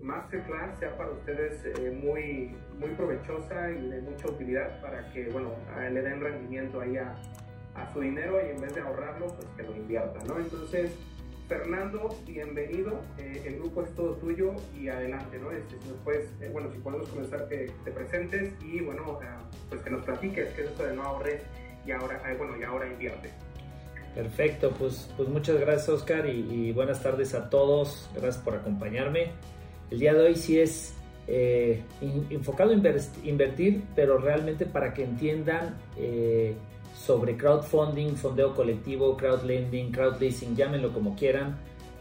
masterclass sea para ustedes eh, muy, muy provechosa y de mucha utilidad para que, bueno, le den rendimiento ahí a, a, su dinero y en vez de ahorrarlo, pues que lo inviertan, ¿no? Entonces, Fernando, bienvenido. Eh, el grupo es todo tuyo y adelante, ¿no? Este, si eh, bueno, si podemos comenzar que te presentes y, bueno, pues que nos platiques qué es esto de no ahorres y ahora, bueno, y ahora invierte. Perfecto, pues, pues muchas gracias Oscar y, buenas tardes a todos, gracias por acompañarme. El día de hoy sí es eh, enfocado en invertir, pero realmente para que entiendan eh, sobre crowdfunding, fondeo colectivo, crowdlending, crowdleasing, llámenlo como quieran,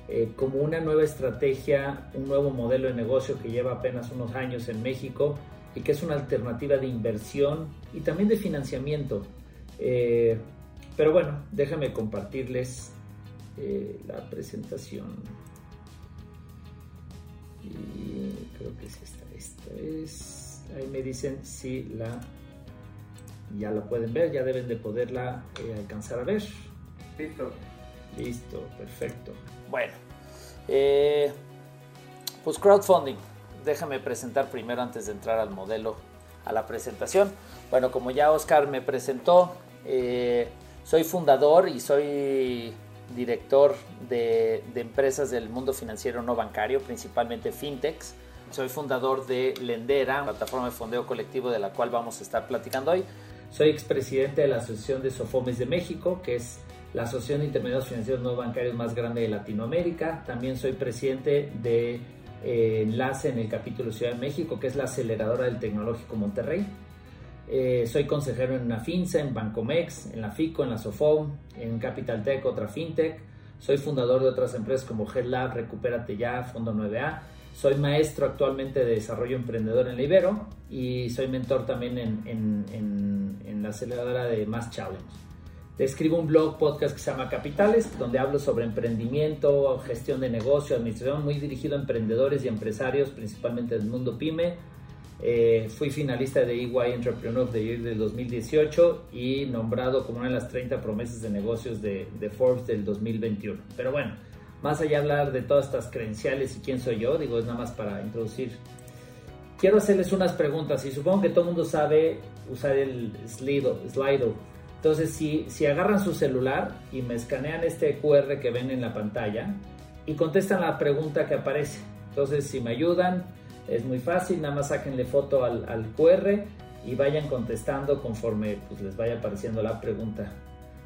eh, como una nueva estrategia, un nuevo modelo de negocio que lleva apenas unos años en México y que es una alternativa de inversión y también de financiamiento. Pero bueno, déjame compartirles la presentación. Y creo que es esta. Esta es. Ahí me dicen si la. Ya la pueden ver, ya deben de poderla eh, alcanzar a ver. Listo. Listo, perfecto. Bueno, eh, pues crowdfunding. Déjame presentar primero antes de entrar al modelo, a la presentación. Bueno, como ya Oscar me presentó, soy fundador y soy director de, empresas del mundo financiero no bancario, principalmente fintechs. Soy fundador de Lendera, plataforma de fondeo colectivo de la cual vamos a estar platicando hoy. Soy expresidente de la Asociación de Sofomes de México, que es la asociación de intermediarios financieros no bancarios más grande de Latinoamérica. También soy presidente de eh, Enlace en el capítulo Ciudad de México, que es la aceleradora del Tecnológico Monterrey. Eh, soy consejero en una FinCEN, en Bancomex, en la FICO, en la SOFOM, en Capital Tech, otra FinTech. Soy fundador de otras empresas como GEDLab, Recupérate Ya, Fondo 9A. Soy maestro actualmente de desarrollo emprendedor en la Ibero y soy mentor también en, en la aceleradora de Mass Challenge. Escribo un blog, podcast que se llama Capitales, donde hablo sobre emprendimiento, gestión de negocio, administración, muy dirigido a emprendedores y empresarios, principalmente del mundo pyme eh, fui finalista de EY Entrepreneur of the Year del 2018 y nombrado como una de las 30 promesas de negocios de, Forbes del 2021. Pero bueno, más allá de hablar de todas estas credenciales y quién soy yo, digo, es nada más para introducir. Quiero hacerles unas preguntas y supongo que todo el mundo sabe usar el Slido. Slido. Entonces, si, si agarran su celular y me escanean este QR que ven en la pantalla y contestan la pregunta que aparece. Entonces, si me ayudan, es muy fácil, nada más sáquenle foto al, QR y vayan contestando conforme pues, les vaya apareciendo la pregunta.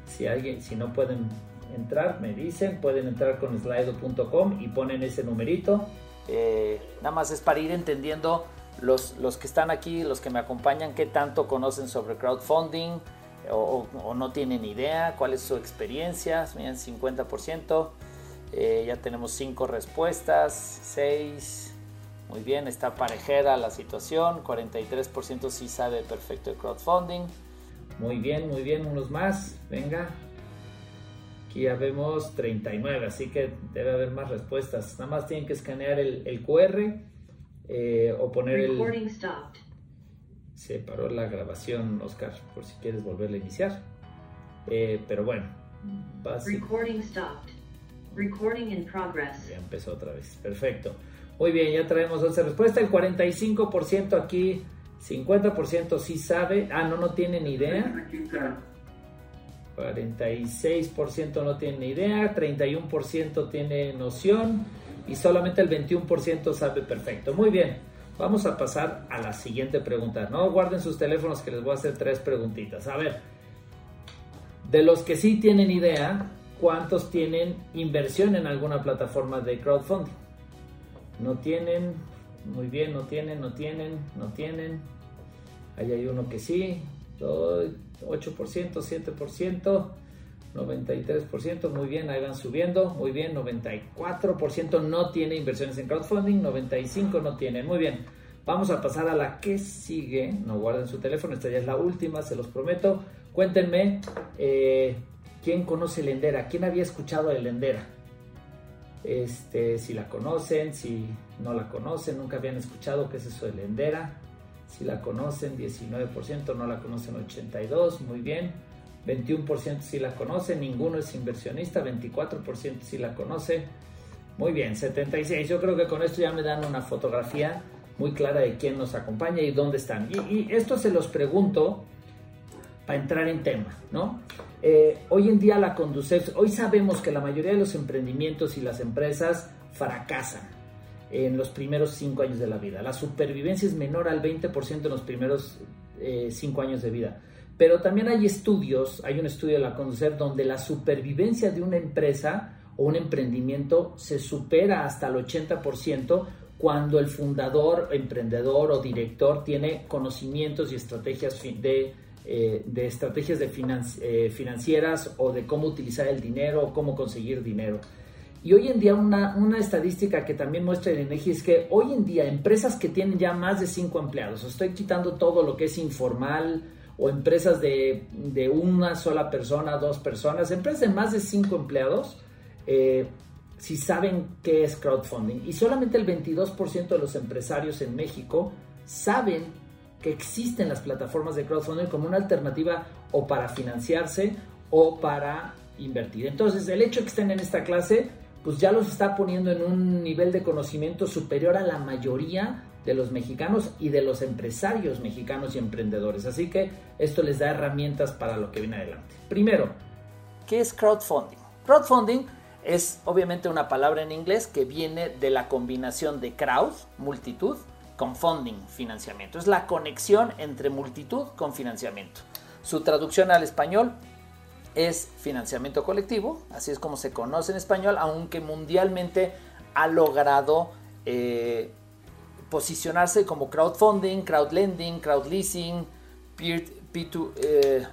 Si alguien, si no pueden entrar, me dicen, pueden entrar con slido.com y ponen ese numerito. Eh, nada más es para ir entendiendo los, los que están aquí, los que me acompañan, qué tanto conocen sobre crowdfunding o, no tienen idea, cuál es su experiencia. Miren, 50%. Eh, ya tenemos 5 respuestas, 6, muy bien, está parejera la situación, 43% sí sabe perfecto de crowdfunding. Muy bien, muy bien, unos más, venga. Aquí ya vemos 39, así que debe haber más respuestas. Nada más tienen que escanear el, QR eh, o poner el... Se paró la grabación, Oscar, por si quieres volverla a iniciar. Eh, pero bueno, Recording stopped. Recording in progress. Ya empezó otra vez. Perfecto. Muy bien, ya traemos esa respuesta. El 45% aquí, 50% sí sabe. Ah, no, no tiene ni idea. 46% no tiene ni idea, 31% tiene noción y solamente el 21% sabe perfecto. Muy bien, vamos a pasar a la siguiente pregunta. No guarden sus teléfonos que les voy a hacer tres preguntitas. A ver, de los que sí tienen idea, ¿cuántos tienen inversión en alguna plataforma de crowdfunding? No tienen, muy bien, no tienen, no tienen, no tienen. Ahí hay uno que sí, 8%, 7%, 93%, muy bien, ahí van subiendo, muy bien, 94% no tiene inversiones en crowdfunding, 95% no tiene, muy bien. Vamos a pasar a la que sigue, no guarden su teléfono, esta ya es la última, se los prometo. Cuéntenme, eh, ¿quién conoce Lendera? ¿Quién había escuchado de Lendera? Este, si la conocen, si no la conocen, nunca habían escuchado qué es eso de Lendera. Si la conocen, 19%, no la conocen, 82%, muy bien. 21% si la conocen, ninguno es inversionista, 24% si la conoce. Muy bien, 76. Yo creo que con esto ya me dan una fotografía muy clara de quién nos acompaña y dónde están. Y, esto se los pregunto para entrar en tema, ¿no? Eh, hoy en día la Conducef, hoy sabemos que la mayoría de los emprendimientos y las empresas fracasan en los primeros cinco años de la vida. La supervivencia es menor al 20% en los primeros eh, cinco años de vida. Pero también hay estudios, hay un estudio de la Conducef donde la supervivencia de una empresa o un emprendimiento se supera hasta el 80% cuando el fundador, emprendedor o director tiene conocimientos y estrategias de, eh, de estrategias de eh, financieras o de cómo utilizar el dinero o cómo conseguir dinero. Y hoy en día una, una, estadística que también muestra el INEGI es que hoy en día empresas que tienen ya más de cinco empleados, estoy quitando todo lo que es informal o empresas de, de una sola persona, dos personas, empresas de más de cinco empleados, eh, si saben qué es crowdfunding. Y solamente el 22% de los empresarios en México saben que existen las plataformas de crowdfunding como una alternativa o para financiarse o para invertir. Entonces, el hecho de que estén en esta clase, pues ya los está poniendo en un nivel de conocimiento superior a la mayoría de los mexicanos y de los empresarios mexicanos y emprendedores. Así que esto les da herramientas para lo que viene adelante. Primero, ¿qué es crowdfunding? Crowdfunding es obviamente una palabra en inglés que viene de la combinación de crowd, multitud, con funding, financiamiento. Es la conexión entre multitud con financiamiento. Su traducción al español es financiamiento colectivo, así es como se conoce en español, aunque mundialmente ha logrado eh, posicionarse como crowdfunding, crowdlending, crowdleasing, peer-to-peer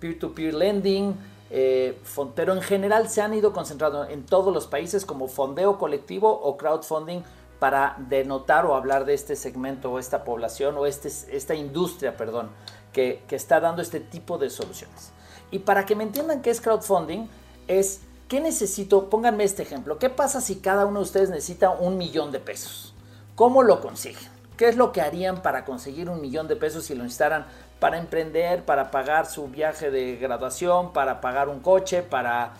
-peer lending, eh, pero en general se han ido concentrando en todos los países como fondeo colectivo o crowdfunding para denotar o hablar de este segmento o esta población o este, esta industria, perdón, que, que está dando este tipo de soluciones. Y para que me entiendan qué es crowdfunding, es ¿qué necesito? Pónganme este ejemplo. ¿Qué pasa si cada uno de ustedes necesita un millón de pesos? ¿Cómo lo consiguen? ¿Qué es lo que harían para conseguir un millón de pesos si lo necesitaran para emprender, para pagar su viaje de graduación, para pagar un coche, para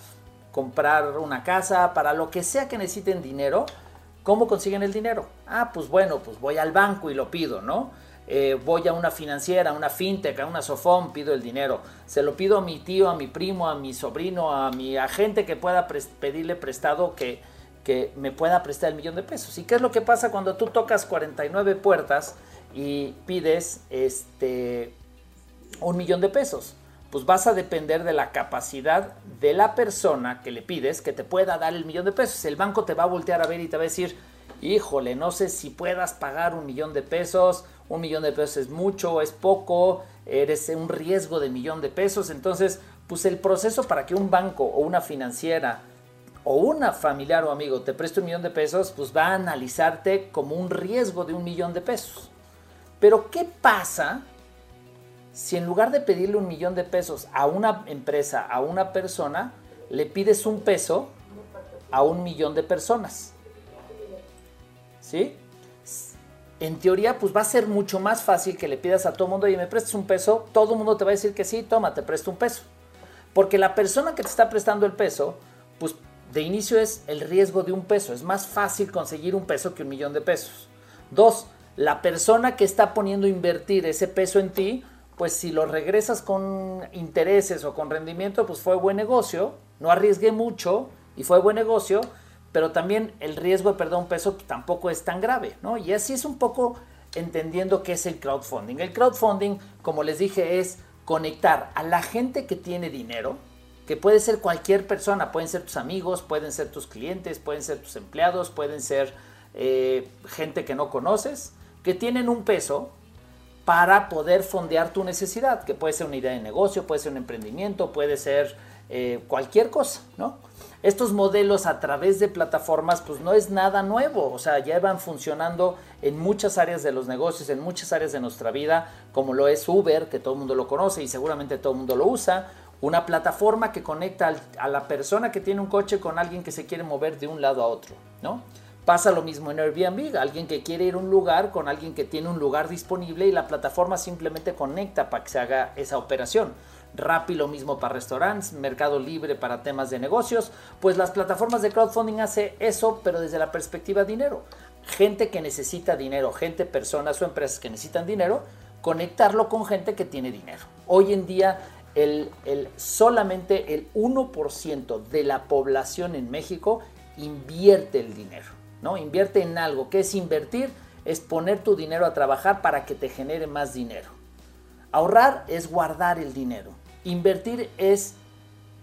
comprar una casa, para lo que sea que necesiten dinero, ¿cómo consiguen el dinero? Ah, pues bueno, pues voy al banco y lo pido, ¿no? Eh, voy a una financiera, a una fintech, a una sofón, pido el dinero. Se lo pido a mi tío, a mi primo, a mi sobrino, a mi agente que pueda pedirle prestado que, que me pueda prestar el millón de pesos. ¿Y qué es lo que pasa cuando tú tocas 49 puertas y pides este un millón de pesos. Pues vas a depender de la capacidad de la persona que le pides que te pueda dar el millón de pesos. El banco te va a voltear a ver y te va a decir, híjole, no sé si puedas pagar un millón de pesos, un millón de pesos es mucho, es poco, eres un riesgo de millón de pesos. Entonces, pues el proceso para que un banco o una financiera o una familiar o amigo te preste un millón de pesos, pues va a analizarte como un riesgo de un millón de pesos. Pero ¿qué pasa si en lugar de pedirle un millón de pesos a una empresa, a una persona, le pides un peso a un millón de personas? ¿Sí? En teoría, pues va a ser mucho más fácil que le pidas a todo el mundo, y me prestes un peso, todo el mundo te va a decir que sí, toma, te presto un peso. Porque la persona que te está prestando el peso, pues de inicio es el riesgo de un peso. Es más fácil conseguir un peso que un millón de pesos. Dos, la persona que está poniendo a invertir ese peso en ti, pues si lo regresas con intereses o con rendimiento, pues fue buen negocio, no arriesgué mucho y fue buen negocio, pero también el riesgo de perder un peso tampoco es tan grave, ¿no? Y así es un poco entendiendo qué es el crowdfunding. El crowdfunding, como les dije, es conectar a la gente que tiene dinero, que puede ser cualquier persona, pueden ser tus amigos, pueden ser tus clientes, pueden ser tus empleados, pueden ser eh, gente que no conoces, que tienen un peso para poder fondear tu necesidad, que puede ser una idea de negocio, puede ser un emprendimiento, puede ser eh, cualquier cosa, ¿no? Estos modelos a través de plataformas, pues no es nada nuevo, o sea, ya van funcionando en muchas áreas de los negocios, en muchas áreas de nuestra vida, como lo es Uber, que todo el mundo lo conoce y seguramente todo el mundo lo usa, una plataforma que conecta a la persona que tiene un coche con alguien que se quiere mover de un lado a otro, ¿no? Pasa lo mismo en Airbnb, alguien que quiere ir a un lugar con alguien que tiene un lugar disponible y la plataforma simplemente conecta para que se haga esa operación. Rappi lo mismo para restaurantes, Mercado Libre para temas de negocios, pues las plataformas de crowdfunding hace eso, pero desde la perspectiva dinero. Gente que necesita dinero, gente, personas o empresas que necesitan dinero, conectarlo con gente que tiene dinero. Hoy en día el, el, solamente el 1% de la población en México invierte el dinero, ¿no? Invierte en algo. ¿Qué es invertir? Es poner tu dinero a trabajar para que te genere más dinero. Ahorrar es guardar el dinero. Invertir es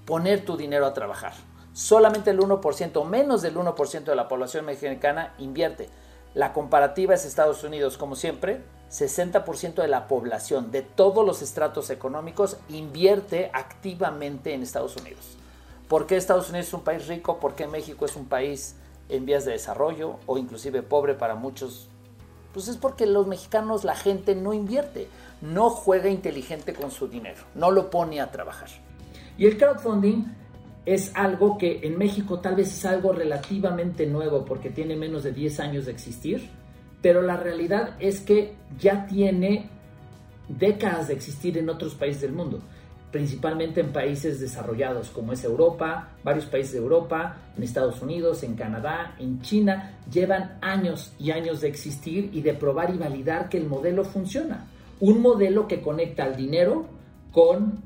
poner tu dinero a trabajar. Solamente el 1%, menos del 1% de la población mexicana invierte. La comparativa es Estados Unidos, como siempre, 60% de la población de todos los estratos económicos invierte activamente en Estados Unidos. ¿Por qué Estados Unidos es un país rico? ¿Por qué México es un país en vías de desarrollo o inclusive pobre para muchos? Pues es porque los mexicanos, la gente no invierte, no juega inteligente con su dinero, no lo pone a trabajar. Y el crowdfunding es algo que en México tal vez es algo relativamente nuevo porque tiene menos de 10 años de existir, pero la realidad es que ya tiene décadas de existir en otros países del mundo, principalmente en países desarrollados como es Europa, varios países de Europa, en Estados Unidos, en Canadá, en China, llevan años y años de existir y de probar y validar que el modelo funciona. Un modelo que conecta al dinero con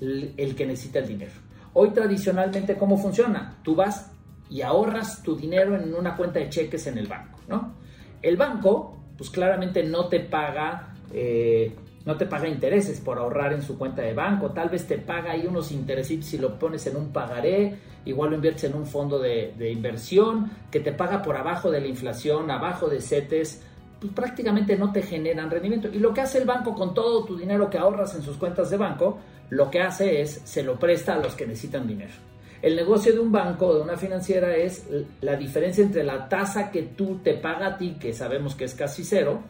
el que necesita el dinero. Hoy tradicionalmente, ¿cómo funciona? Tú vas y ahorras tu dinero en una cuenta de cheques en el banco, ¿no? El banco, pues claramente no te paga, eh, no te paga intereses por ahorrar en su cuenta de banco, tal vez te paga ahí unos intereses si lo pones en un pagaré, igual lo inviertes en un fondo de, de inversión que te paga por abajo de la inflación, abajo de CETES, pues prácticamente no te generan rendimiento. Y lo que hace el banco con todo tu dinero que ahorras en sus cuentas de banco, lo que hace es se lo presta a los que necesitan dinero. El negocio de un banco o de una financiera es la diferencia entre la tasa que tú te paga a ti, que sabemos que es casi cero,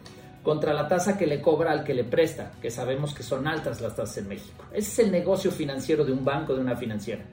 contra la tasa que le cobra al que le presta, que sabemos que son altas las tasas en México. Ese es el negocio financiero de un banco, de una financiera.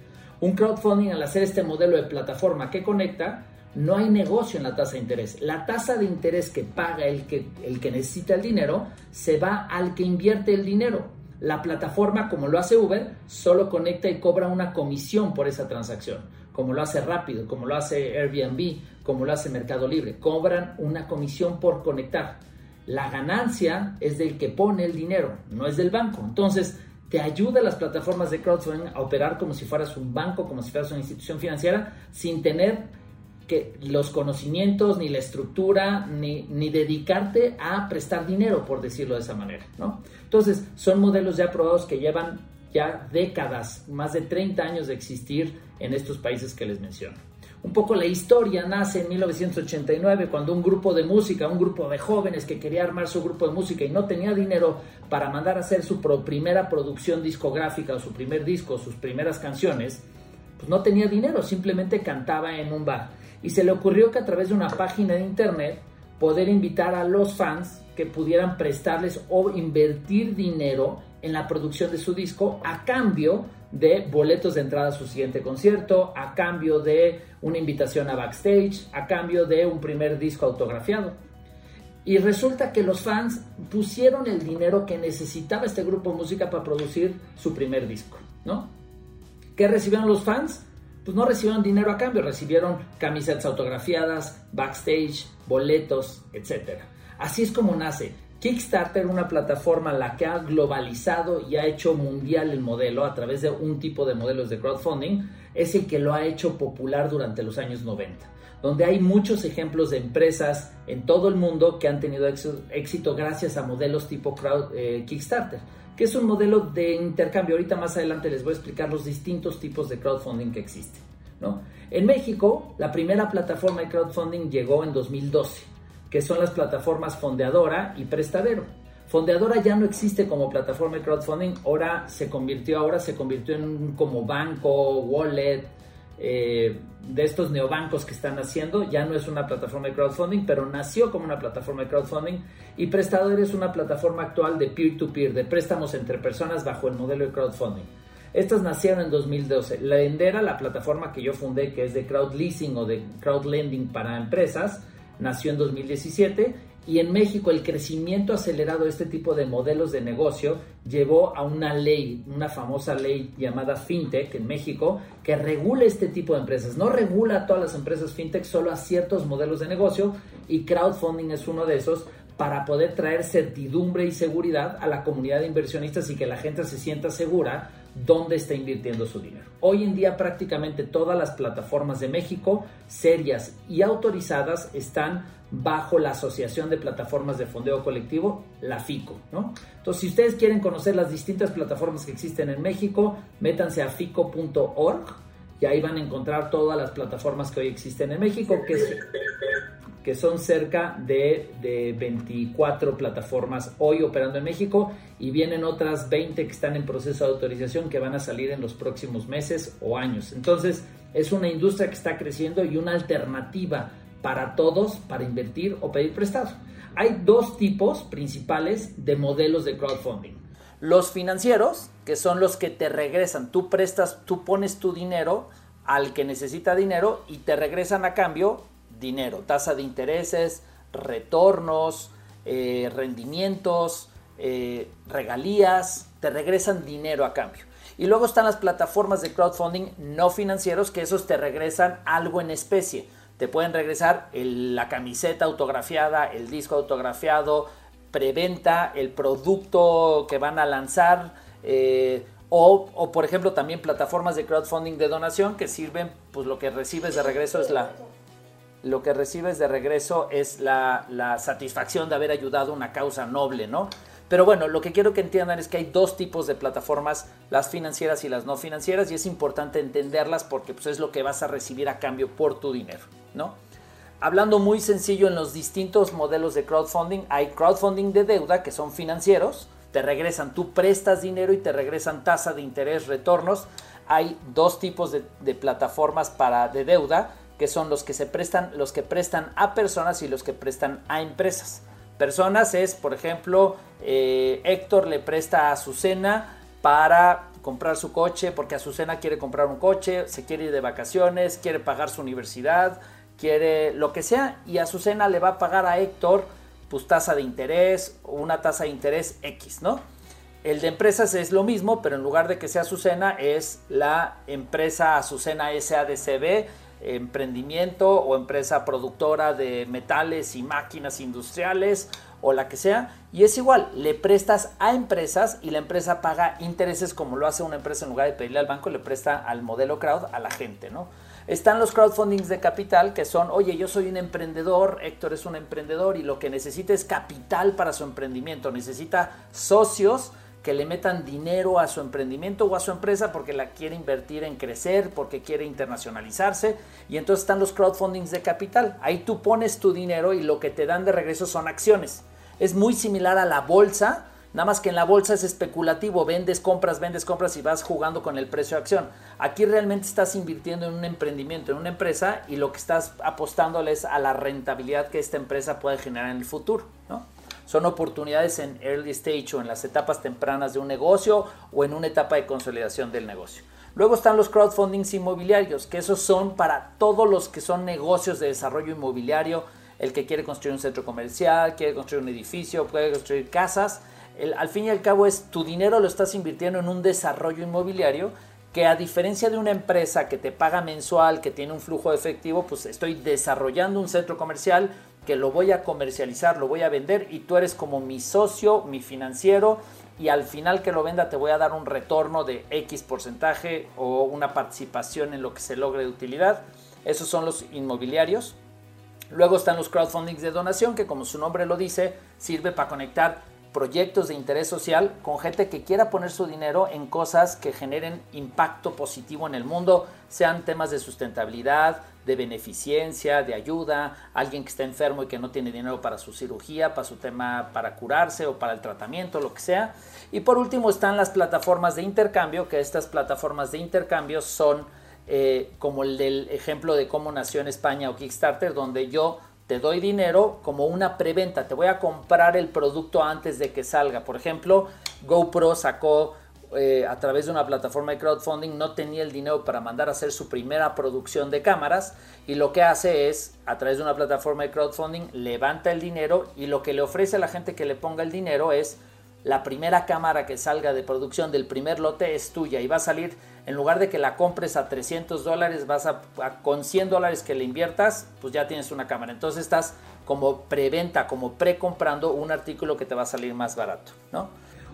Un crowdfunding al hacer este modelo de plataforma que conecta, no hay negocio en la tasa de interés. La tasa de interés que paga el que, el que necesita el dinero se va al que invierte el dinero. La plataforma, como lo hace Uber, solo conecta y cobra una comisión por esa transacción, como lo hace Rápido, como lo hace Airbnb, como lo hace Mercado Libre. Cobran una comisión por conectar. La ganancia es del que pone el dinero, no es del banco. Entonces, te ayuda las plataformas de crowdfunding a operar como si fueras un banco, como si fueras una institución financiera, sin tener que los conocimientos, ni la estructura, ni, ni, dedicarte a prestar dinero, por decirlo de esa manera, ¿no? Entonces, son modelos ya probados que llevan ya décadas, más de 30 años de existir en estos países que les menciono. Un poco la historia nace en 1989 cuando un grupo de música, un grupo de jóvenes que quería armar su grupo de música y no tenía dinero para mandar a hacer su primera producción discográfica o su primer disco, sus primeras canciones, pues no tenía dinero, simplemente cantaba en un bar. Y se le ocurrió que a través de una página de internet poder invitar a los fans que pudieran prestarles o invertir dinero en la producción de su disco a cambio de boletos de entrada a su siguiente concierto, a cambio de una invitación a backstage, a cambio de un primer disco autografiado. Y resulta que los fans pusieron el dinero que necesitaba este grupo de música para producir su primer disco, ¿no? ¿Qué recibieron los fans? pues no recibieron dinero a cambio, recibieron camisetas autografiadas, backstage, boletos, etc. Así es como nace. Kickstarter, una plataforma la que ha globalizado y ha hecho mundial el modelo a través de un tipo de modelos de crowdfunding, es el que lo ha hecho popular durante los años 90, donde hay muchos ejemplos de empresas en todo el mundo que han tenido éxito gracias a modelos tipo crowd, eh, Kickstarter que es un modelo de intercambio. Ahorita más adelante les voy a explicar los distintos tipos de crowdfunding que existen. ¿no? En México, la primera plataforma de crowdfunding llegó en 2012, que son las plataformas Fondeadora y Prestadero. Fondeadora ya no existe como plataforma de crowdfunding, ahora se convirtió, ahora se convirtió en como banco, wallet, eh, de estos neobancos que están haciendo. Ya no es una plataforma de crowdfunding, pero nació como una plataforma de crowdfunding. Y Prestador es una plataforma actual de peer-to-peer, -peer, de préstamos entre personas bajo el modelo de crowdfunding. Estas nacieron en 2012. La Endera, la plataforma que yo fundé, que es de crowd leasing o de crowd lending para empresas, nació en 2017 Y en México el crecimiento acelerado de este tipo de modelos de negocio llevó a una ley, una famosa ley llamada FinTech en México, que regula este tipo de empresas. No regula a todas las empresas FinTech, solo a ciertos modelos de negocio y crowdfunding es uno de esos para poder traer certidumbre y seguridad a la comunidad de inversionistas y que la gente se sienta segura dónde está invirtiendo su dinero. Hoy en día prácticamente todas las plataformas de México, serias y autorizadas, están bajo la Asociación de Plataformas de Fondeo Colectivo, la FICO. ¿no? Entonces, si ustedes quieren conocer las distintas plataformas que existen en México, métanse a fico.org y ahí van a encontrar todas las plataformas que hoy existen en México, que, que son cerca de, de 24 plataformas hoy operando en México y vienen otras 20 que están en proceso de autorización que van a salir en los próximos meses o años. Entonces, es una industria que está creciendo y una alternativa para todos para invertir o pedir prestado. Hay dos tipos principales de modelos de crowdfunding. Los financieros, que son los que te regresan, tú prestas, tú pones tu dinero al que necesita dinero y te regresan a cambio dinero, tasa de intereses, retornos, eh, rendimientos, eh, regalías, te regresan dinero a cambio. Y luego están las plataformas de crowdfunding no financieros que esos te regresan algo en especie te pueden regresar la camiseta autografiada, el disco autografiado, preventa, el producto que van a lanzar. Eh, o, por ejemplo también plataformas de crowdfunding de donación que sirven, pues lo que recibes de regreso es la, lo que recibes de regreso es la, satisfacción de haber ayudado a una causa noble, ¿no? Pero bueno, lo que quiero que entiendan es que hay dos tipos de plataformas, las financieras y las no financieras, y es importante entenderlas porque pues, es lo que vas a recibir a cambio por tu dinero, ¿no? Hablando muy sencillo en los distintos modelos de crowdfunding, hay crowdfunding de deuda que son financieros, te regresan, tú prestas dinero y te regresan tasa de interés, retornos. Hay dos tipos de, de plataformas para de deuda, que son los que se prestan, los que prestan a personas y los que prestan a empresas. Personas es, por ejemplo, eh, Héctor le presta a Azucena para comprar su coche, porque Azucena quiere comprar un coche, se quiere ir de vacaciones, quiere pagar su universidad, quiere lo que sea, y Azucena le va a pagar a Héctor pues tasa de interés o una tasa de interés X, ¿no? El de empresas es lo mismo, pero en lugar de que sea Azucena, es la empresa Azucena SADCB emprendimiento o empresa productora de metales y máquinas industriales o la que sea. Y es igual, le prestas a empresas y la empresa paga intereses como lo hace una empresa en lugar de pedirle al banco, le presta al modelo crowd a la gente, ¿no? Están los crowdfundings de capital que son, oye, yo soy un emprendedor, Héctor es un emprendedor y lo que necesita es capital para su emprendimiento, necesita socios que le metan dinero a su emprendimiento o a su empresa porque la quiere invertir en crecer, porque quiere internacionalizarse. Y entonces están los crowdfundings de capital. Ahí tú pones tu dinero y lo que te dan de regreso son acciones. Es muy similar a la bolsa, nada más que en la bolsa es especulativo, vendes, compras, vendes, compras y vas jugando con el precio de acción. Aquí realmente estás invirtiendo en un emprendimiento, en una empresa y lo que estás apostándole es a la rentabilidad que esta empresa puede generar en el futuro. ¿no? Son oportunidades en early stage o en las etapas tempranas de un negocio o en una etapa de consolidación del negocio. Luego están los crowdfundings inmobiliarios, que esos son para todos los que son negocios de desarrollo inmobiliario, el que quiere construir un centro comercial, quiere construir un edificio, puede construir casas. al fin y al cabo es tu dinero lo estás invirtiendo en un desarrollo inmobiliario que a diferencia de una empresa que te paga mensual, que tiene un flujo de efectivo, pues estoy desarrollando un centro comercial que lo voy a comercializar, lo voy a vender y tú eres como mi socio, mi financiero y al final que lo venda te voy a dar un retorno de X porcentaje o una participación en lo que se logre de utilidad. Esos son los inmobiliarios. Luego están los crowdfundings de donación que como su nombre lo dice sirve para conectar proyectos de interés social con gente que quiera poner su dinero en cosas que generen impacto positivo en el mundo, sean temas de sustentabilidad, de beneficencia, de ayuda, alguien que está enfermo y que no tiene dinero para su cirugía, para su tema para curarse o para el tratamiento, lo que sea. Y por último están las plataformas de intercambio, que estas plataformas de intercambio son eh, como el del ejemplo de cómo nació en España o Kickstarter, donde yo te doy dinero como una preventa, te voy a comprar el producto antes de que salga. Por ejemplo, GoPro sacó eh, a través de una plataforma de crowdfunding no tenía el dinero para mandar a hacer su primera producción de cámaras y lo que hace es, a través de una plataforma de crowdfunding, levanta el dinero y lo que le ofrece a la gente que le ponga el dinero es la primera cámara que salga de producción del primer lote es tuya y va a salir, en lugar de que la compres a 300 dólares, vas a, con 100 dólares que le inviertas, pues ya tienes una cámara. Entonces estás como preventa, como precomprando un artículo que te va a salir más barato, ¿no?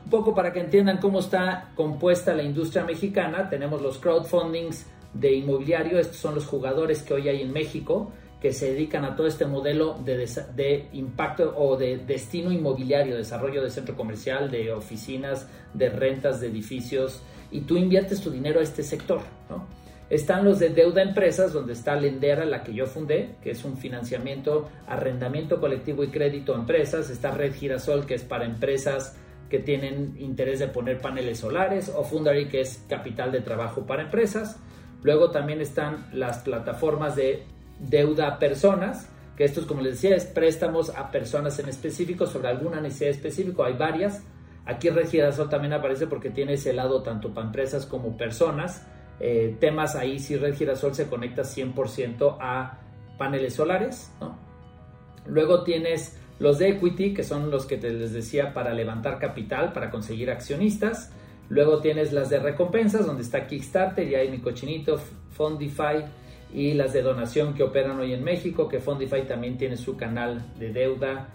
Un poco para que entiendan cómo está compuesta la industria mexicana, tenemos los crowdfundings de inmobiliario, estos son los jugadores que hoy hay en México, que se dedican a todo este modelo de, de, impacto o de destino inmobiliario, desarrollo de centro comercial, de oficinas, de rentas de edificios, y tú inviertes tu dinero a este sector. ¿no? Están los de deuda empresas, donde está Lendera, la que yo fundé, que es un financiamiento, arrendamiento colectivo y crédito a empresas. Está Red Girasol, que es para empresas que tienen interés de poner paneles solares, o Fundary, que es capital de trabajo para empresas. Luego también están las plataformas de deuda a personas, que esto es como les decía, es préstamos a personas en específico sobre alguna necesidad específica, hay varias. Aquí Red Girasol también aparece porque tiene ese lado tanto para empresas como personas. Eh, temas ahí, si Red Girasol se conecta 100% a paneles solares. Luego tienes los de equity, que son los que te les decía para levantar capital, para conseguir accionistas. Luego tienes las de recompensas, donde está Kickstarter, y hay mi cochinito, Fondify, y las de donación que operan hoy en México, que Fondify también tiene su canal de deuda,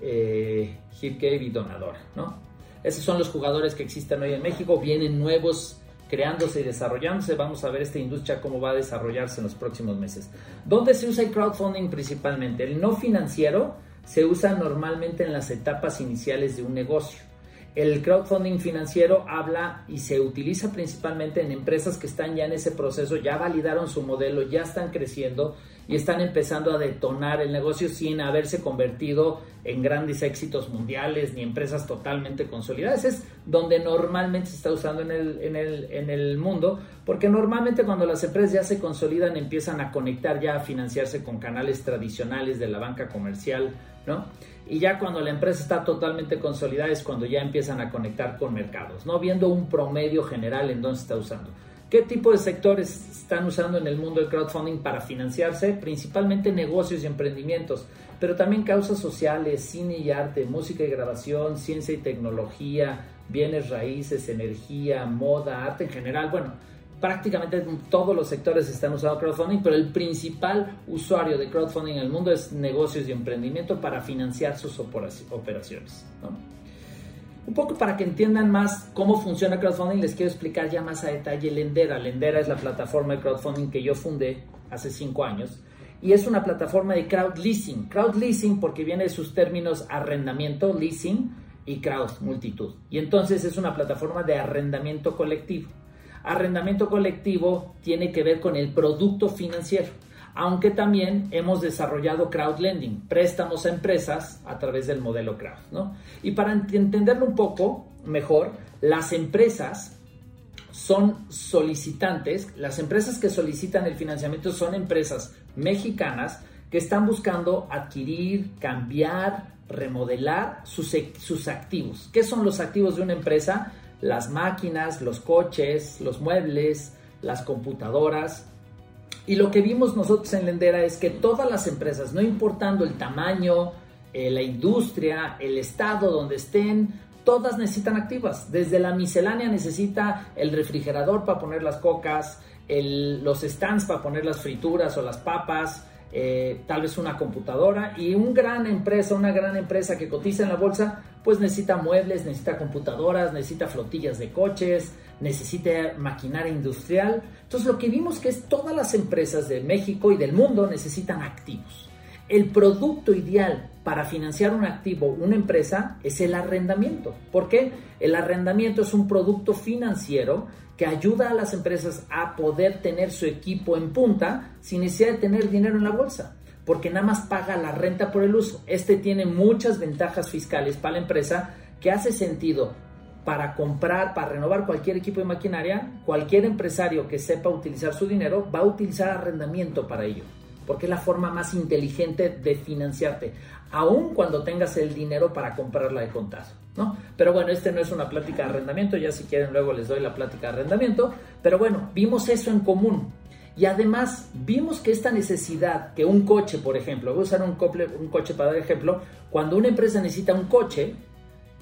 eh, Hipcave y Donadora, ¿no? Esos son los jugadores que existen hoy en México, vienen nuevos creándose y desarrollándose. Vamos a ver esta industria cómo va a desarrollarse en los próximos meses. ¿Dónde se usa el crowdfunding principalmente? El no financiero se usa normalmente en las etapas iniciales de un negocio. El crowdfunding financiero habla y se utiliza principalmente en empresas que están ya en ese proceso, ya validaron su modelo, ya están creciendo y están empezando a detonar el negocio sin haberse convertido en grandes éxitos mundiales ni empresas totalmente consolidadas. Es donde normalmente se está usando en el, en el, en el mundo, porque normalmente cuando las empresas ya se consolidan empiezan a conectar ya a financiarse con canales tradicionales de la banca comercial, ¿no? Y ya cuando la empresa está totalmente consolidada es cuando ya empiezan a conectar con mercados, ¿no? Viendo un promedio general en dónde se está usando. ¿Qué tipo de sectores están usando en el mundo del crowdfunding para financiarse? Principalmente negocios y emprendimientos, pero también causas sociales, cine y arte, música y grabación, ciencia y tecnología, bienes raíces, energía, moda, arte en general. Bueno, prácticamente todos los sectores están usando crowdfunding, pero el principal usuario de crowdfunding en el mundo es negocios y emprendimiento para financiar sus operaciones. Un poco para que entiendan más cómo funciona crowdfunding, les quiero explicar ya más a detalle Lendera. Lendera es la plataforma de crowdfunding que yo fundé hace cinco años y es una plataforma de crowd leasing. Crowd leasing porque viene de sus términos arrendamiento, leasing y crowd, multitud. Y entonces es una plataforma de arrendamiento colectivo. Arrendamiento colectivo tiene que ver con el producto financiero, aunque también hemos desarrollado crowdlending, préstamos a empresas a través del modelo crowd. ¿no? Y para entenderlo un poco mejor, las empresas son solicitantes, las empresas que solicitan el financiamiento son empresas mexicanas que están buscando adquirir, cambiar, remodelar sus, sus activos. ¿Qué son los activos de una empresa? Las máquinas, los coches, los muebles, las computadoras. Y lo que vimos nosotros en Lendera es que todas las empresas, no importando el tamaño, eh, la industria, el estado donde estén, todas necesitan activas. Desde la miscelánea necesita el refrigerador para poner las cocas, los stands para poner las frituras o las papas, eh, tal vez una computadora y una gran empresa, una gran empresa que cotiza en la bolsa, pues necesita muebles, necesita computadoras, necesita flotillas de coches, necesita maquinaria industrial. Entonces lo que vimos que es todas las empresas de México y del mundo necesitan activos. El producto ideal para financiar un activo, una empresa, es el arrendamiento. ¿Por qué? El arrendamiento es un producto financiero que ayuda a las empresas a poder tener su equipo en punta sin necesidad de tener dinero en la bolsa, porque nada más paga la renta por el uso. Este tiene muchas ventajas fiscales para la empresa que hace sentido para comprar, para renovar cualquier equipo de maquinaria, cualquier empresario que sepa utilizar su dinero va a utilizar arrendamiento para ello. Porque es la forma más inteligente de financiarte, aun cuando tengas el dinero para comprarla de contazo. ¿no? Pero bueno, este no es una plática de arrendamiento, ya si quieren luego les doy la plática de arrendamiento, pero bueno, vimos eso en común. Y además vimos que esta necesidad, que un coche, por ejemplo, voy a usar un, un coche para dar ejemplo, cuando una empresa necesita un coche,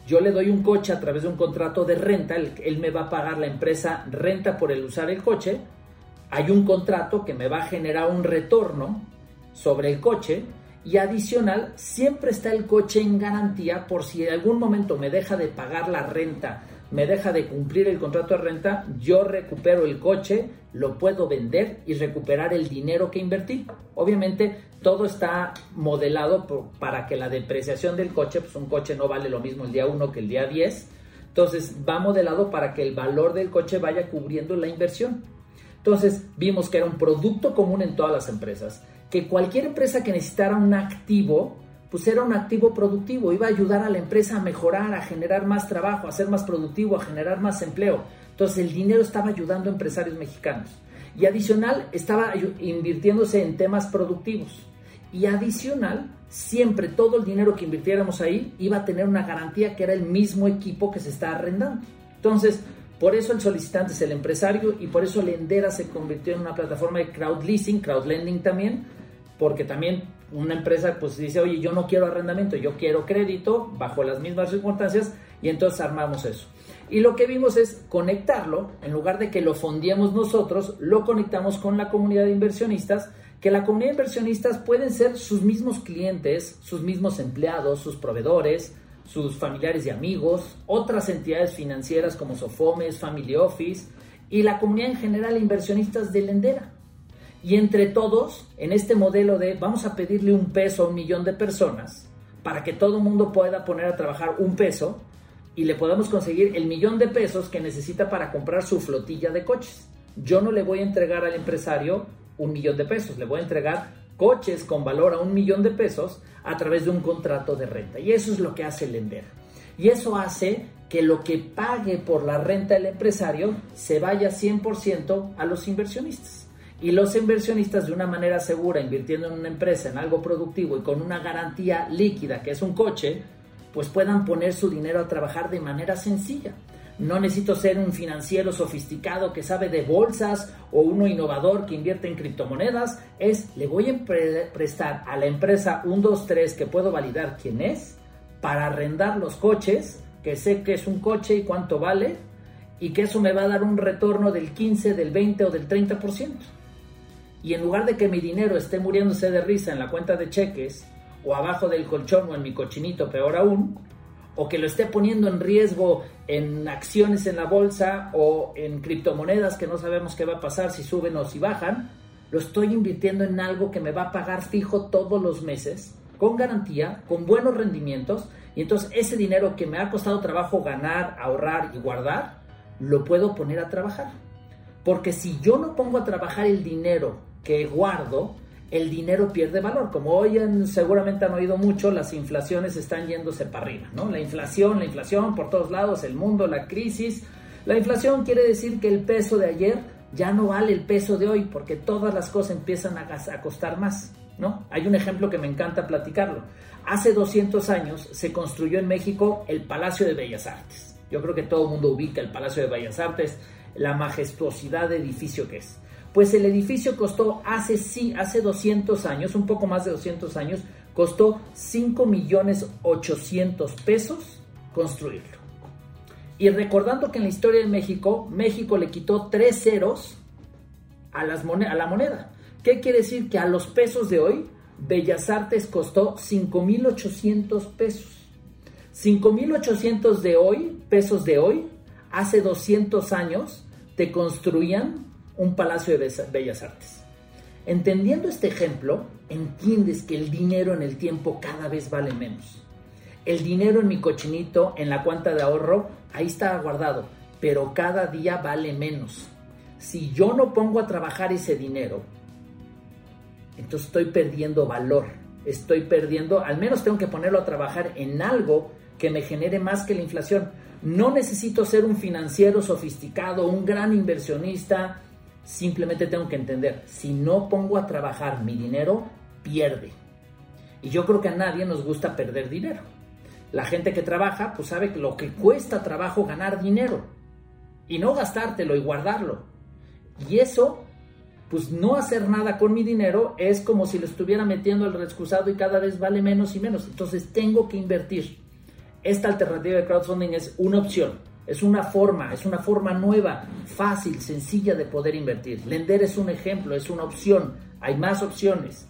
yo le doy un coche a través de un contrato de renta, él, me va a pagar la empresa renta por el usar el coche, hay un contrato que me va a generar un retorno sobre el coche y adicional siempre está el coche en garantía por si en algún momento me deja de pagar la renta, me deja de cumplir el contrato de renta, yo recupero el coche, lo puedo vender y recuperar el dinero que invertí. Obviamente todo está modelado para que la depreciación del coche, pues un coche no vale lo mismo el día 1 que el día 10, entonces va modelado para que el valor del coche vaya cubriendo la inversión. Entonces vimos que era un producto común en todas las empresas, que cualquier empresa que necesitara un activo, pues era un activo productivo, iba a ayudar a la empresa a mejorar, a generar más trabajo, a ser más productivo, a generar más empleo. Entonces el dinero estaba ayudando a empresarios mexicanos. Y adicional, estaba invirtiéndose en temas productivos. Y adicional, siempre todo el dinero que invirtiéramos ahí iba a tener una garantía que era el mismo equipo que se está arrendando. Entonces, por eso el solicitante es el empresario y por eso Lendera se convirtió en una plataforma de crowd leasing, crowd lending también, porque también una empresa pues dice, oye, yo no quiero arrendamiento, yo quiero crédito bajo las mismas circunstancias y entonces armamos eso. Y lo que vimos es conectarlo, en lugar de que lo fondiemos nosotros, lo conectamos con la comunidad de inversionistas, que la comunidad de inversionistas pueden ser sus mismos clientes, sus mismos empleados, sus proveedores, sus familiares y amigos, otras entidades financieras como Sofomes, Family Office y la comunidad en general inversionistas de Lendera. Y entre todos, en este modelo de vamos a pedirle un peso a un millón de personas para que todo el mundo pueda poner a trabajar un peso y le podamos conseguir el millón de pesos que necesita para comprar su flotilla de coches. Yo no le voy a entregar al empresario un millón de pesos, le voy a entregar coches con valor a un millón de pesos a través de un contrato de renta. Y eso es lo que hace Lender. Y eso hace que lo que pague por la renta del empresario se vaya 100% a los inversionistas y los inversionistas de una manera segura, invirtiendo en una empresa, en algo productivo y con una garantía líquida, que es un coche, pues puedan poner su dinero a trabajar de manera sencilla. No necesito ser un financiero sofisticado que sabe de bolsas o uno innovador que invierte en criptomonedas. Es, le voy a prestar a la empresa un 2, 3 que puedo validar quién es para arrendar los coches, que sé que es un coche y cuánto vale, y que eso me va a dar un retorno del 15, del 20 o del 30% y en lugar de que mi dinero esté muriéndose de risa en la cuenta de cheques o abajo del colchón o en mi cochinito, peor aún, o que lo esté poniendo en riesgo en acciones en la bolsa o en criptomonedas que no sabemos qué va a pasar si suben o si bajan, lo estoy invirtiendo en algo que me va a pagar fijo todos los meses, con garantía, con buenos rendimientos, y entonces ese dinero que me ha costado trabajo ganar, ahorrar y guardar, lo puedo poner a trabajar. Porque si yo no pongo a trabajar el dinero que guardo, el dinero pierde valor. Como hoy seguramente han oído mucho, las inflaciones están yéndose para arriba, ¿no? La inflación, la inflación por todos lados, el mundo, la crisis. La inflación quiere decir que el peso de ayer ya no vale el peso de hoy porque todas las cosas empiezan a, a costar más, ¿no? Hay un ejemplo que me encanta platicarlo. Hace 200 años se construyó en México el Palacio de Bellas Artes. Yo creo que todo el mundo ubica el Palacio de Bellas Artes, la majestuosidad de edificio que es. Pues el edificio costó hace, sí, hace 200 años, un poco más de 200 años, costó 5 millones 800 pesos construirlo. Y recordando que en la historia de México, México le quitó tres ceros a, a la moneda. ¿Qué quiere decir? Que a los pesos de hoy, Bellas Artes costó 5.800 pesos. 5.800 de hoy, pesos de hoy, hace 200 años, te construían un palacio de bellas artes. Entendiendo este ejemplo, entiendes que el dinero en el tiempo cada vez vale menos. El dinero en mi cochinito, en la cuenta de ahorro, ahí está guardado, pero cada día vale menos. Si yo no pongo a trabajar ese dinero, entonces estoy perdiendo valor. Estoy perdiendo, al menos tengo que ponerlo a trabajar en algo que me genere más que la inflación. No necesito ser un financiero sofisticado, un gran inversionista, simplemente tengo que entender, si no pongo a trabajar mi dinero, pierde. Y yo creo que a nadie nos gusta perder dinero. La gente que trabaja, pues sabe que lo que cuesta trabajo ganar dinero y no gastártelo y guardarlo. Y eso, pues no hacer nada con mi dinero es como si lo estuviera metiendo al excusado y cada vez vale menos y menos. Entonces tengo que invertir. Esta alternativa de crowdfunding es una opción, es una forma, es una forma nueva, fácil, sencilla de poder invertir. Lender es un ejemplo, es una opción, hay más opciones,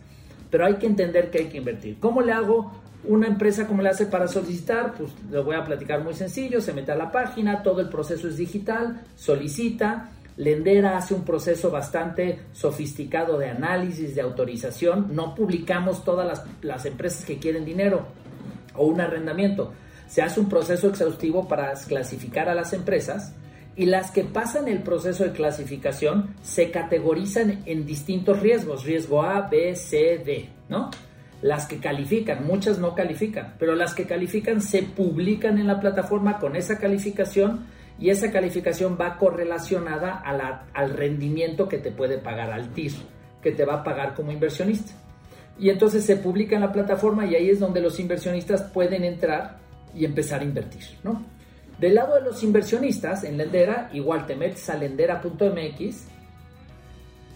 pero hay que entender que hay que invertir. ¿Cómo le hago? Una empresa, ¿cómo le hace para solicitar? Pues le voy a platicar muy sencillo, se mete a la página, todo el proceso es digital, solicita, Lendera hace un proceso bastante sofisticado de análisis, de autorización. No publicamos todas las, las, empresas que quieren dinero o un arrendamiento. Se hace un proceso exhaustivo para clasificar a las empresas y las que pasan el proceso de clasificación se categorizan en distintos riesgos, riesgo A, B, C, D, ¿no? Las que califican, muchas no califican, pero las que califican se publican en la plataforma con esa calificación y esa calificación va correlacionada al rendimiento que te puede pagar al TIR, que te va a pagar como inversionista. Y entonces se publica en la plataforma y ahí es donde los inversionistas pueden entrar y empezar a invertir, ¿no? Del lado de los inversionistas, en Lendera, igual te metes a lendera.mx,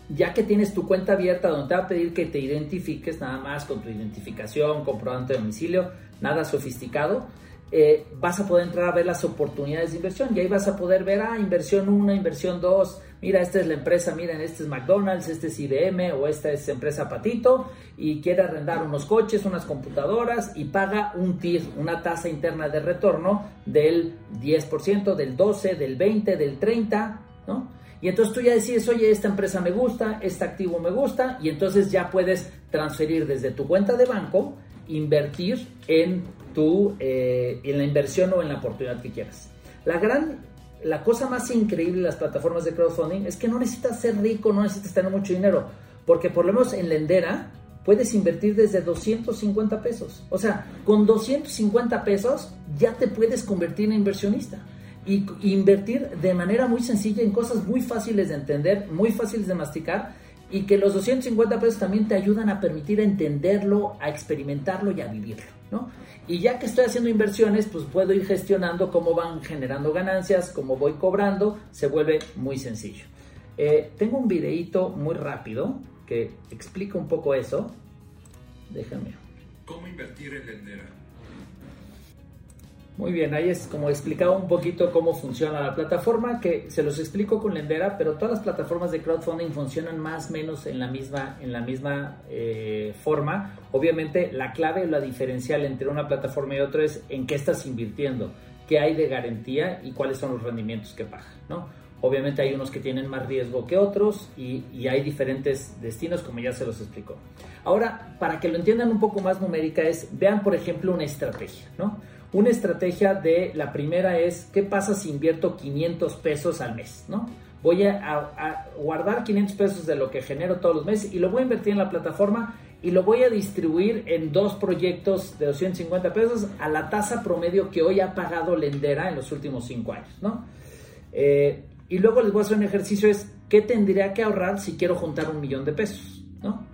ya que tienes tu cuenta abierta donde te va a pedir que te identifiques nada más con tu identificación, comprobante de domicilio, nada sofisticado, eh, vas a poder entrar a ver las oportunidades de inversión y ahí vas a poder ver, ah, inversión 1, inversión 2, mira, esta es la empresa, miren, este es McDonald's, este es IBM o esta es empresa Patito y quiere arrendar unos coches, unas computadoras y paga un TIR, una tasa interna de retorno del 10%, del 12%, del 20%, del 30%, ¿no? Y entonces tú ya decides, oye, esta empresa me gusta, este activo me gusta, y entonces ya puedes transferir desde tu cuenta de banco, invertir en tu, eh, en la inversión o en la oportunidad que quieras. La gran, la cosa más increíble de las plataformas de crowdfunding es que no necesitas ser rico, no necesitas tener mucho dinero, porque por lo menos en Lendera puedes invertir desde 250 pesos. O sea, con 250 pesos ya te puedes convertir en inversionista y invertir de manera muy sencilla en cosas muy fáciles de entender, muy fáciles de masticar y que los 250 pesos también te ayudan a permitir entenderlo, a experimentarlo y a vivirlo, ¿no? Y ya que estoy haciendo inversiones, pues puedo ir gestionando cómo van generando ganancias, cómo voy cobrando, se vuelve muy sencillo. Eh, tengo un videito muy rápido que explica un poco eso. Déjame. ¿Cómo invertir en Lendera? Muy bien, ahí es como explicaba un poquito cómo funciona la plataforma, que se los explico con Lendera, pero todas las plataformas de crowdfunding funcionan más o menos en la misma, en la misma eh, forma. Obviamente la clave la diferencial entre una plataforma y otra es en qué estás invirtiendo, qué hay de garantía y cuáles son los rendimientos que paga, ¿no? Obviamente hay unos que tienen más riesgo que otros y, y, hay diferentes destinos, como ya se los explicó. Ahora, para que lo entiendan un poco más numérica, es vean, por ejemplo, una estrategia, ¿no? Una estrategia de la primera es, ¿qué pasa si invierto 500 pesos al mes? ¿no? Voy a, guardar 500 pesos de lo que genero todos los meses y lo voy a invertir en la plataforma y lo voy a distribuir en dos proyectos de 250 pesos a la tasa promedio que hoy ha pagado Lendera en los últimos 5 años. ¿no? Eh, y luego les voy a hacer un ejercicio es, ¿qué tendría que ahorrar si quiero juntar un millón de pesos? ¿no?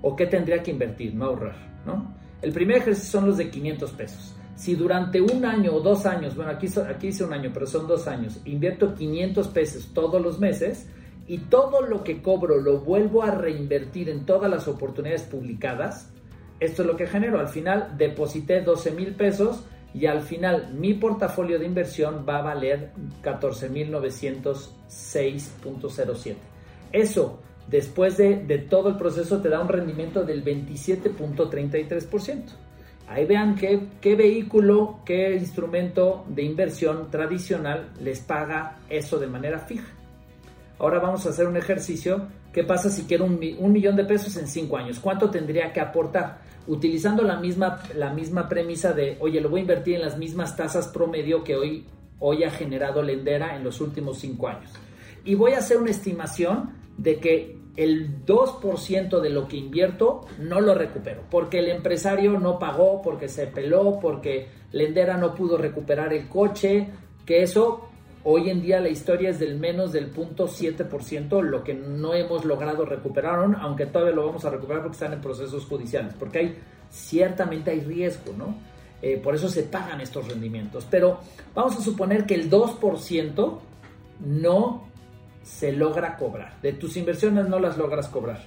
¿O qué tendría que invertir, no ahorrar? ¿no? El primer ejercicio son los de 500 pesos si durante un año o dos años, bueno, aquí, aquí dice un año, pero son dos años, invierto 500 pesos todos los meses y todo lo que cobro lo vuelvo a reinvertir en todas las oportunidades publicadas, esto es lo que genero. Al final deposité 12 mil pesos y al final mi portafolio de inversión va a valer 14.906.07. Eso, después de, de todo el proceso, te da un rendimiento del 27.33%. Ahí vean qué, vehículo, qué instrumento de inversión tradicional les paga eso de manera fija. Ahora vamos a hacer un ejercicio. ¿Qué pasa si quiero un, millón de pesos en cinco años? ¿Cuánto tendría que aportar? Utilizando la misma, la misma premisa de, oye, lo voy a invertir en las mismas tasas promedio que hoy, hoy ha generado Lendera en los últimos cinco años. Y voy a hacer una estimación de que el 2% de lo que invierto no lo recupero, porque el empresario no pagó, porque se peló, porque Lendera no pudo recuperar el coche, que eso Hoy en día la historia es del menos del 0.7%, lo que no hemos logrado recuperar, aunque todavía lo vamos a recuperar porque están en procesos judiciales, porque hay ciertamente hay riesgo, ¿no? Eh, por eso se pagan estos rendimientos. Pero vamos a suponer que el 2% no se logra cobrar. De tus inversiones no las logras cobrar.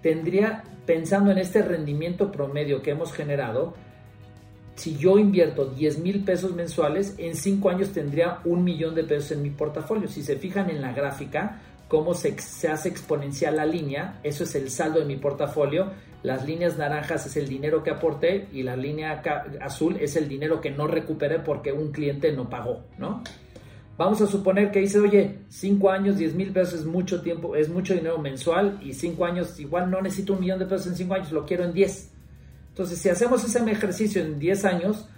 Tendría, pensando en este rendimiento promedio que hemos generado, si yo invierto 10 mil pesos mensuales, en 5 años tendría un millón de pesos en mi portafolio. Si se fijan en la gráfica, cómo se, se, hace exponencial la línea, eso es el saldo de mi portafolio. Las líneas naranjas es el dinero que aporté y la línea azul es el dinero que no recuperé porque un cliente no pagó, ¿no? Vamos a suponer que dice, oye, 5 años, 10 mil pesos es mucho tiempo, es mucho dinero mensual y 5 años, igual no necesito un millón de pesos en 5 años, lo quiero en 10. Entonces, si hacemos ese ejercicio en 10 años,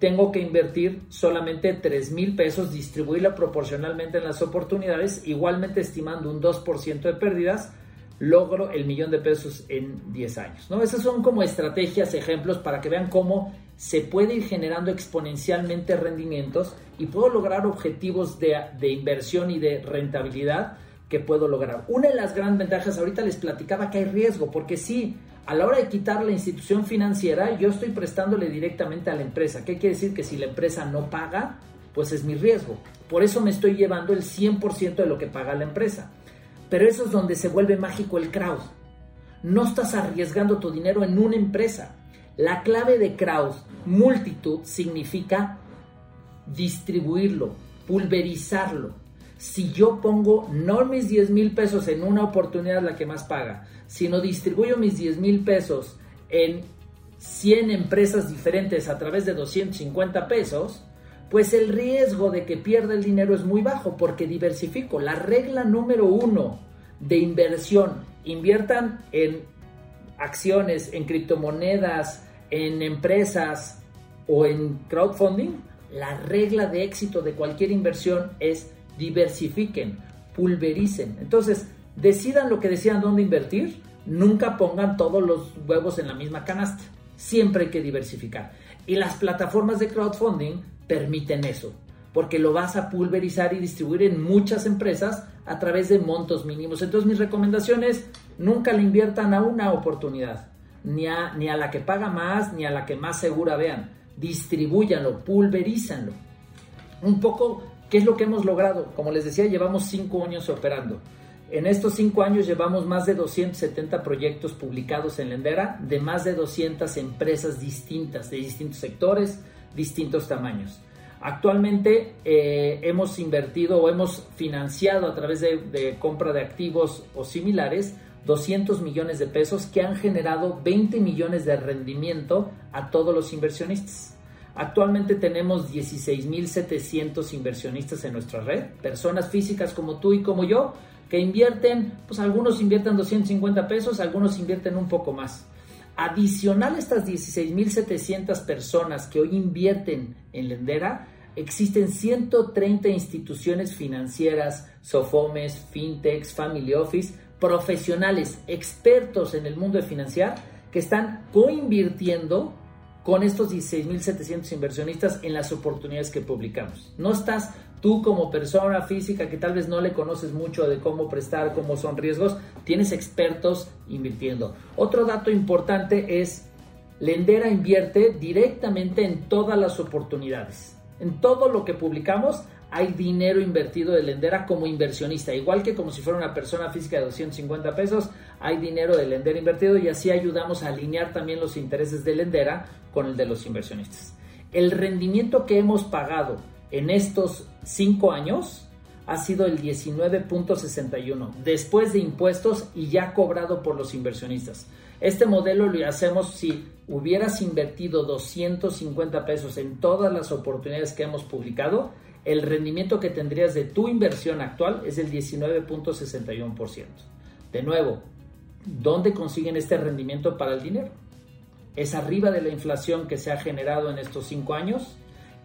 tengo que invertir solamente 3 mil pesos, distribuirla proporcionalmente en las oportunidades, igualmente estimando un 2% de pérdidas, logro el millón de pesos en 10 años. ¿no? Esas son como estrategias, ejemplos para que vean cómo se puede ir generando exponencialmente rendimientos y puedo lograr objetivos de, inversión y de rentabilidad que puedo lograr. Una de las grandes ventajas, ahorita les platicaba que hay riesgo, porque sí, a la hora de quitar la institución financiera, yo estoy prestándole directamente a la empresa. ¿Qué quiere decir? Que si la empresa no paga, pues es mi riesgo. Por eso me estoy llevando el 100% de lo que paga la empresa. Pero eso es donde se vuelve mágico el crowd. No estás arriesgando tu dinero en una empresa. La clave de crowd, multitud, significa distribuirlo, pulverizarlo. Si yo pongo no mis 10 mil pesos en una oportunidad la que más paga, sino distribuyo mis 10 mil pesos en 100 empresas diferentes a través de 250 pesos, pues el riesgo de que pierda el dinero es muy bajo porque diversifico. La regla número uno de inversión, inviertan en acciones, en criptomonedas, en empresas o en crowdfunding, la regla de éxito de cualquier inversión es diversifiquen, pulvericen. Entonces, decidan lo que decidan dónde invertir, nunca pongan todos los huevos en la misma canasta. Siempre hay que diversificar. Y las plataformas de crowdfunding permiten eso, porque lo vas a pulverizar y distribuir en muchas empresas a través de montos mínimos. Entonces mis recomendaciones, nunca le inviertan a una oportunidad, ni a, ni a la que paga más, ni a la que más segura vean. Distribúyanlo, pulverízanlo. Un poco, ¿qué es lo que hemos logrado? Como les decía, llevamos cinco años operando. En estos cinco años llevamos más de 270 proyectos publicados en Lendera de más de 200 empresas distintas, de distintos sectores, distintos tamaños. Actualmente eh, hemos invertido o hemos financiado a través de, de, compra de activos o similares 200 millones de pesos que han generado 20 millones de rendimiento a todos los inversionistas. Actualmente tenemos 16.700 inversionistas en nuestra red, personas físicas como tú y como yo, que invierten, pues algunos invierten 250 pesos, algunos invierten un poco más. Adicional a estas 16.700 personas que hoy invierten en Lendera, existen 130 instituciones financieras, Sofomes, Fintechs, Family Office, profesionales, expertos en el mundo de financiar, que están coinvirtiendo con estos 16.700 inversionistas en las oportunidades que publicamos. No estás Tú como persona física que tal vez no le conoces mucho de cómo prestar, cómo son riesgos, tienes expertos invirtiendo. Otro dato importante es, Lendera invierte directamente en todas las oportunidades. En todo lo que publicamos hay dinero invertido de Lendera como inversionista. Igual que como si fuera una persona física de 250 pesos, hay dinero de Lendera invertido y así ayudamos a alinear también los intereses de Lendera con el de los inversionistas. El rendimiento que hemos pagado en estos cinco años ha sido el 19.61 después de impuestos y ya cobrado por los inversionistas. Este modelo lo hacemos si hubieras invertido 250 pesos en todas las oportunidades que hemos publicado, el rendimiento que tendrías de tu inversión actual es el 19.61%. De nuevo, ¿dónde consiguen este rendimiento para el dinero? Es arriba de la inflación que se ha generado en estos cinco años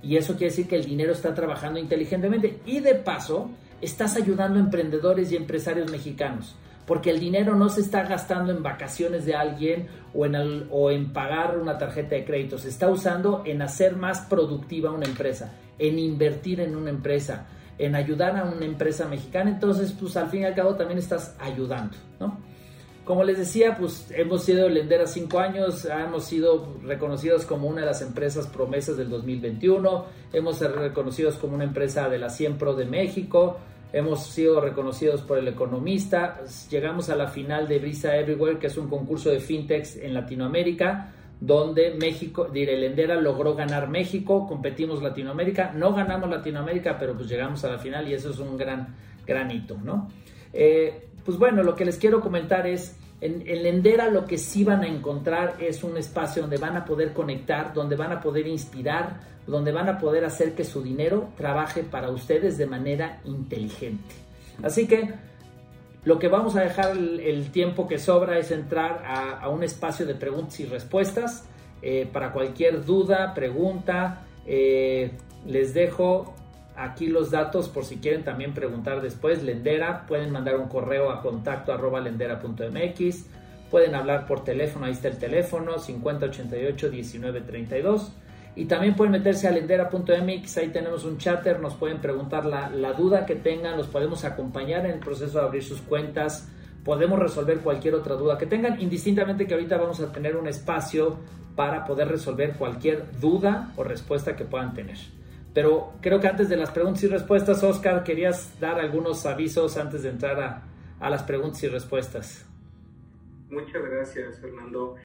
y eso quiere decir que el dinero está trabajando inteligentemente. Y de paso, estás ayudando a emprendedores y empresarios mexicanos. Porque el dinero no se está gastando en vacaciones de alguien o en, o en pagar una tarjeta de crédito. Se está usando en hacer más productiva una empresa. En invertir en una empresa, en ayudar a una empresa mexicana, entonces pues al fin y al cabo también estás ayudando, ¿no? Como les decía, pues hemos sido Lendera cinco años, hemos sido reconocidos como una de las empresas promesas del 2021, hemos sido reconocidos como una empresa de la 100 Pro de México, hemos sido reconocidos por el Economista, llegamos a la final de Visa Everywhere, que es un concurso de fintechs en Latinoamérica, donde México, diré, Lendera logró ganar México, competimos Latinoamérica, no ganamos Latinoamérica, pero pues llegamos a la final y eso es un gran, gran hito, ¿no? Eh, pues bueno, lo que les quiero comentar es, en, Lendera lo que sí van a encontrar es un espacio donde van a poder conectar, donde van a poder inspirar, donde van a poder hacer que su dinero trabaje para ustedes de manera inteligente. Así que lo que vamos a dejar el, tiempo que sobra es entrar a, un espacio de preguntas y respuestas. Eh, para cualquier duda, pregunta, eh, les dejo aquí los datos por si quieren también preguntar después. Lendera, pueden mandar un correo a contacto arroba lendera.mx, pueden hablar por teléfono, ahí está el teléfono 5088 1932 y también pueden meterse a lendera.mx, ahí tenemos un chatter, nos pueden preguntar la, la duda que tengan, los podemos acompañar en el proceso de abrir sus cuentas, podemos resolver cualquier otra duda que tengan, indistintamente que ahorita vamos a tener un espacio para poder resolver cualquier duda o respuesta que puedan tener. Pero creo que antes de las preguntas y respuestas, Oscar, querías dar algunos avisos antes de entrar a, a las preguntas y respuestas. Muchas gracias, Fernando.